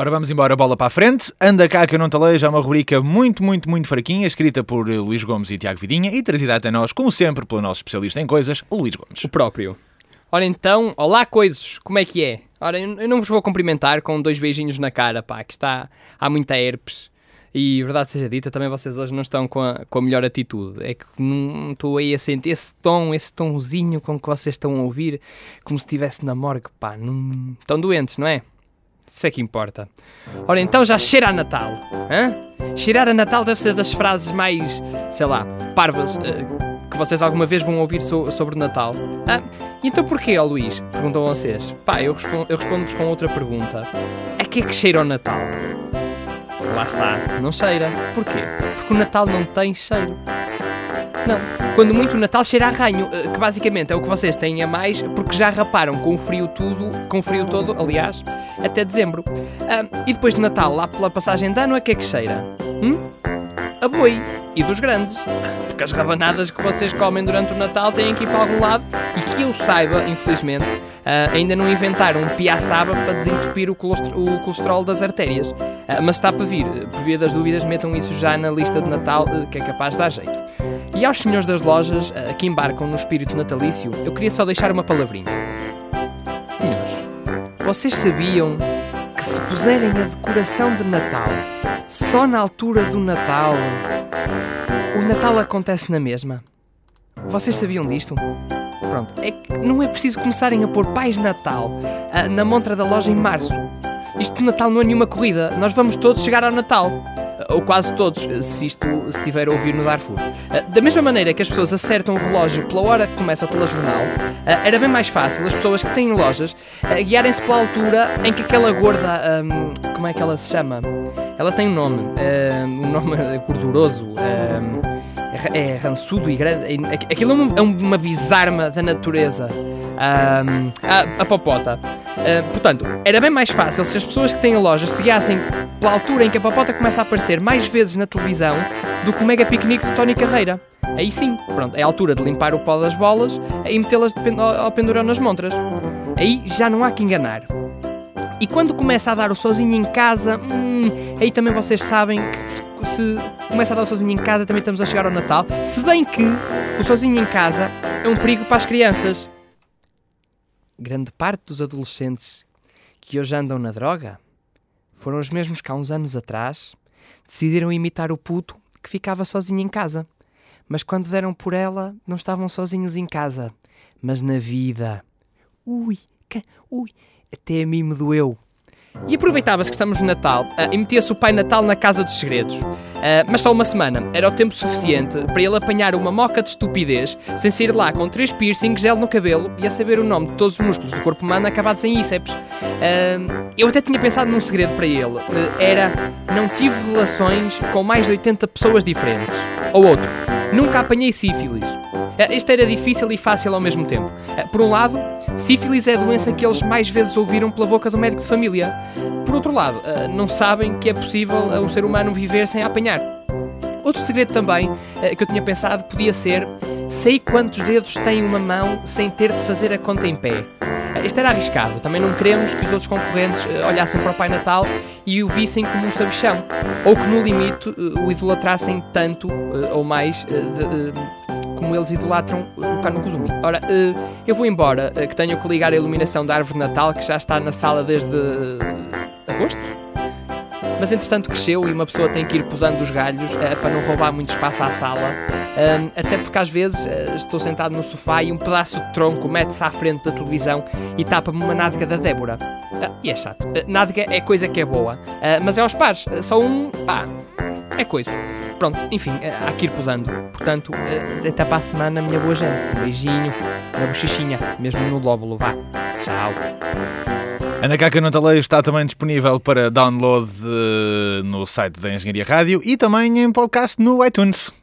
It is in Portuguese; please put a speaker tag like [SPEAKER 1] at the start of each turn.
[SPEAKER 1] Ora, vamos embora, bola para a frente. Anda cá que eu não talejo, é uma rubrica muito, muito, muito fraquinha, escrita por Luís Gomes e Tiago Vidinha e trazida até nós, como sempre, pelo nosso especialista em coisas, Luís Gomes.
[SPEAKER 2] O próprio. Ora então, olá coisas, como é que é? Ora, eu não vos vou cumprimentar com dois beijinhos na cara, pá, que está, há muita herpes. E verdade seja dita, também vocês hoje não estão com a, com a melhor atitude. É que não estou aí a sentir esse tom, esse tomzinho com que vocês estão a ouvir, como se estivesse na morgue, pá. Não... Estão doentes, não é? Isso é que importa. Ora, então já cheira a Natal. Hã? Cheirar a Natal deve ser das frases mais, sei lá, parvas uh, que vocês alguma vez vão ouvir so sobre o Natal. Ah, então porquê, ó Luís? Perguntam vocês. Pá, eu, respondo, eu respondo-vos com outra pergunta. A que é que cheira o Natal? Lá está, não cheira. Porquê? Porque o Natal não tem cheiro. Não. Quando muito o Natal cheira a ranho, eh, que basicamente é o que vocês têm a mais porque já raparam com o frio tudo, com o frio todo, aliás, até dezembro. Ah, e depois de Natal, lá pela passagem de ano, a que é que cheira? Hum? A boi. E dos grandes. Porque as rabanadas que vocês comem durante o Natal têm que ir para algum lado e que eu saiba, infelizmente, Uh, ainda não inventaram um piaçaba para desentupir o o colesterol das artérias. Uh, mas está para vir. Por via das dúvidas, metam isso já na lista de Natal, uh, que é capaz de dar jeito. E aos senhores das lojas que embarcam no espírito natalício, eu queria só deixar uma palavrinha. Senhores, vocês sabiam que se puserem a decoração de Natal só na altura do Natal, o Natal acontece na mesma? Vocês sabiam disto? Pronto, é que não é preciso começarem a pôr pais Natal uh, na montra da loja em março. Isto de Natal não é nenhuma corrida, nós vamos todos chegar ao Natal. Ou quase todos, se isto se estiver a ouvir no Darfur. Uh, da mesma maneira que as pessoas acertam o relógio pela hora que começa pela jornal, era bem mais fácil as pessoas que têm lojas guiarem-se pela altura em que aquela gorda. Como é que ela se chama? Ela tem um nome, um, nome gorduroso. Um, é rançudo e grande. Aquilo é uma, é uma bizarma da natureza. Um, a, a popota. Uh, portanto, era bem mais fácil se as pessoas que têm lojas se guiassem pela altura em que a popota começa a aparecer mais vezes na televisão do que o mega piquenique de Tony Carreira. Aí sim, pronto, é a altura de limpar o pó das bolas e metê-las ao pendurão nas montras. Aí já não há que enganar. E quando começa a dar o sozinho em casa, hum, aí também vocês sabem que se começa a dar sozinho em casa, também estamos a chegar ao Natal. Se bem que o sozinho em casa é um perigo para as crianças. Grande parte dos adolescentes que hoje andam na droga foram os mesmos que há uns anos atrás decidiram imitar o puto que ficava sozinho em casa. Mas quando deram por ela, não estavam sozinhos em casa, mas na vida. Ui, ui, até a mim me doeu. E aproveitava-se que estamos no Natal uh, e metia-se o Pai Natal na Casa dos Segredos. Uh, mas só uma semana. Era o tempo suficiente para ele apanhar uma moca de estupidez sem sair lá com três piercings, gel no cabelo e a saber o nome de todos os músculos do corpo humano acabados em íceps. Uh, eu até tinha pensado num segredo para ele. era não tive relações com mais de 80 pessoas diferentes. Ou outro, nunca apanhei sífilis. Este era difícil e fácil ao mesmo tempo. Por um lado, sífilis é a doença que eles mais vezes ouviram pela boca do médico de família. Por outro lado, não sabem que é possível o ser humano viver sem apanhar. Outro segredo também que eu tinha pensado podia ser: sei quantos dedos tem uma mão sem ter de fazer a conta em pé. Este era arriscado, também não queremos que os outros concorrentes olhassem para o Pai Natal e o vissem como um sabichão, ou que no limite o idolatrassem tanto ou mais como eles idolatram o Kano Kuzumi. Ora, uh, eu vou embora, uh, que tenho que ligar a iluminação da árvore de Natal, que já está na sala desde agosto. Mas entretanto cresceu e uma pessoa tem que ir podando os galhos para não roubar muito espaço à sala. até porque às vezes estou sentado no sofá e um pedaço de tronco mete-se à frente da televisão e tapa-me uma nádega da Débora. e é chato. nádega é coisa que é boa, mas é aos pares. só um, pá, é coisa. Pronto, enfim, eh, há que ir podando. Portanto, eh, até para a semana, minha boa gente. Um beijinho na bochechinha, mesmo no lóbulo. Vá. Tchau.
[SPEAKER 1] Ana Caca Notaleio está também disponível para download uh, no site da Engenharia Rádio e também em podcast no iTunes.